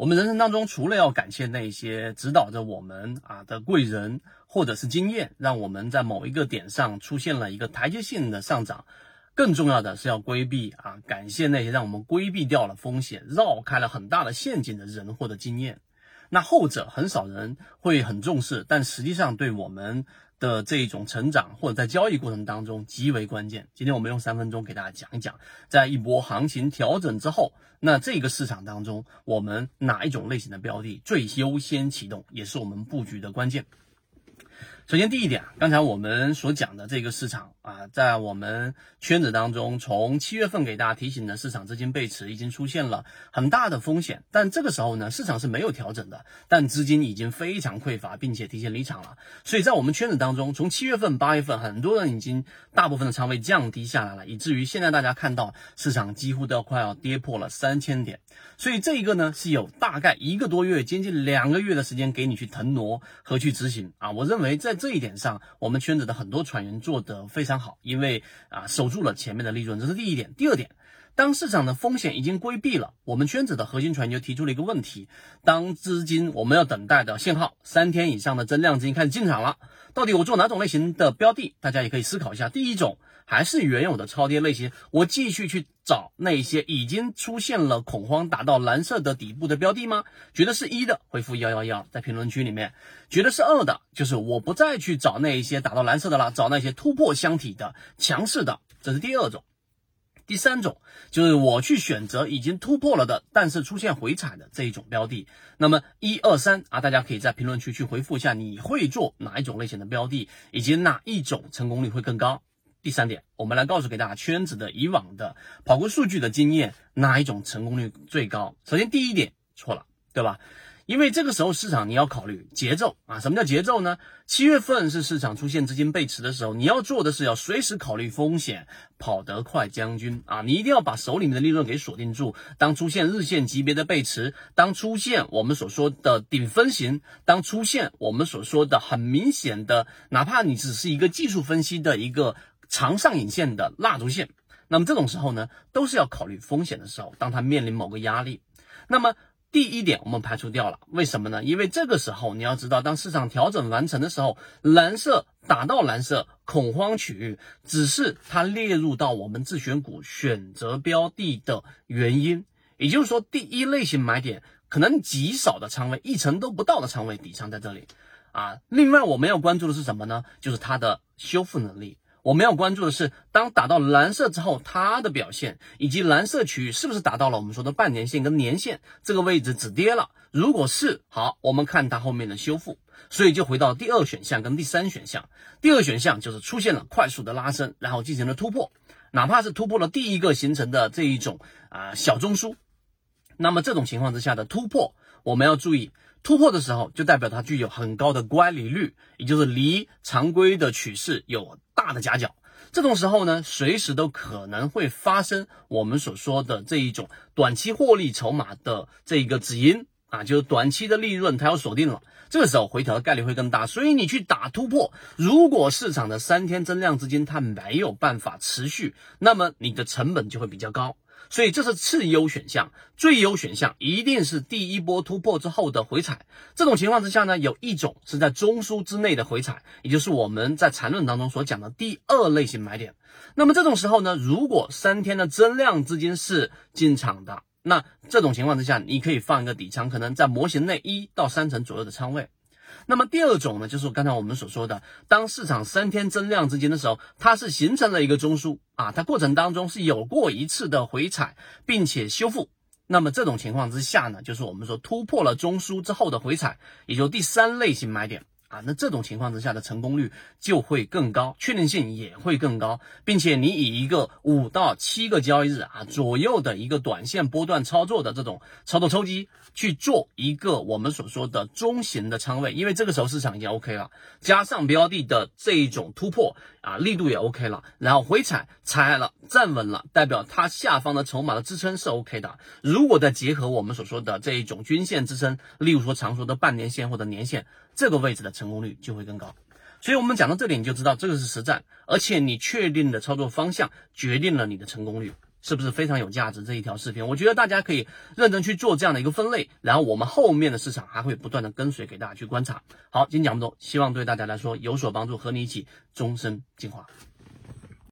我们人生当中，除了要感谢那些指导着我们啊的贵人，或者是经验，让我们在某一个点上出现了一个台阶性的上涨，更重要的是要规避啊，感谢那些让我们规避掉了风险、绕开了很大的陷阱的人或者经验。那后者很少人会很重视，但实际上对我们的这种成长或者在交易过程当中极为关键。今天我们用三分钟给大家讲一讲，在一波行情调整之后，那这个市场当中，我们哪一种类型的标的最优先启动，也是我们布局的关键。首先，第一点，刚才我们所讲的这个市场啊，在我们圈子当中，从七月份给大家提醒的市场资金背驰已经出现了很大的风险。但这个时候呢，市场是没有调整的，但资金已经非常匮乏，并且提前离场了。所以在我们圈子当中，从七月份、八月份，很多人已经大部分的仓位降低下来了，以至于现在大家看到市场几乎都要快要跌破了三千点。所以这一个呢，是有大概一个多月，接近两个月的时间给你去腾挪和去执行啊。我认为在这一点上，我们圈子的很多船员做得非常好，因为啊守住了前面的利润，这是第一点。第二点，当市场的风险已经规避了，我们圈子的核心传就提出了一个问题：当资金我们要等待的信号，三天以上的增量资金开始进场了，到底我做哪种类型的标的？大家也可以思考一下。第一种。还是原有的超跌类型，我继续去找那些已经出现了恐慌达到蓝色的底部的标的吗？觉得是一的，回复幺幺幺，在评论区里面；觉得是二的，就是我不再去找那一些打到蓝色的了，找那些突破箱体的强势的，这是第二种。第三种就是我去选择已经突破了的，但是出现回踩的这一种标的。那么一二三啊，大家可以在评论区去回复一下，你会做哪一种类型的标的，以及哪一种成功率会更高。第三点，我们来告诉给大家圈子的以往的跑过数据的经验，哪一种成功率最高？首先第一点错了，对吧？因为这个时候市场你要考虑节奏啊。什么叫节奏呢？七月份是市场出现资金背驰的时候，你要做的是要随时考虑风险，跑得快将军啊！你一定要把手里面的利润给锁定住。当出现日线级别的背驰，当出现我们所说的顶分型，当出现我们所说的很明显的，哪怕你只是一个技术分析的一个。长上影线的蜡烛线，那么这种时候呢，都是要考虑风险的时候，当它面临某个压力，那么第一点我们排除掉了，为什么呢？因为这个时候你要知道，当市场调整完成的时候，蓝色打到蓝色恐慌区域，只是它列入到我们自选股选择标的的原因，也就是说，第一类型买点可能极少的仓位，一成都不到的仓位底仓在这里啊。另外我们要关注的是什么呢？就是它的修复能力。我们要关注的是，当打到蓝色之后，它的表现，以及蓝色区域是不是达到了我们说的半年线跟年线这个位置止跌了？如果是好，我们看它后面的修复。所以就回到第二选项跟第三选项。第二选项就是出现了快速的拉升，然后进行了突破，哪怕是突破了第一个形成的这一种啊小中枢，那么这种情况之下的突破，我们要注意。突破的时候，就代表它具有很高的乖离率，也就是离常规的趋势有大的夹角。这种时候呢，随时都可能会发生我们所说的这一种短期获利筹码的这一个止盈啊，就是短期的利润它要锁定了，这个时候回调的概率会更大。所以你去打突破，如果市场的三天增量资金它没有办法持续，那么你的成本就会比较高。所以这是次优选项，最优选项一定是第一波突破之后的回踩。这种情况之下呢，有一种是在中枢之内的回踩，也就是我们在缠论当中所讲的第二类型买点。那么这种时候呢，如果三天的增量资金是进场的，那这种情况之下，你可以放一个底仓，可能在模型内一到三成左右的仓位。那么第二种呢，就是刚才我们所说的，当市场三天增量资金的时候，它是形成了一个中枢啊，它过程当中是有过一次的回踩，并且修复。那么这种情况之下呢，就是我们说突破了中枢之后的回踩，也就第三类型买点。啊，那这种情况之下的成功率就会更高，确定性也会更高，并且你以一个五到七个交易日啊左右的一个短线波段操作的这种操作抽机去做一个我们所说的中型的仓位，因为这个时候市场已经 OK 了，加上标的的这一种突破啊力度也 OK 了，然后回踩踩了站稳了，代表它下方的筹码的支撑是 OK 的。如果再结合我们所说的这一种均线支撑，例如说常说的半年线或者年线。这个位置的成功率就会更高，所以我们讲到这里，你就知道这个是实战，而且你确定的操作方向决定了你的成功率。是不是非常有价值？这一条视频，我觉得大家可以认真去做这样的一个分类，然后我们后面的市场还会不断的跟随给大家去观察。好，今天讲这么多，希望对大家来说有所帮助，和你一起终身进化。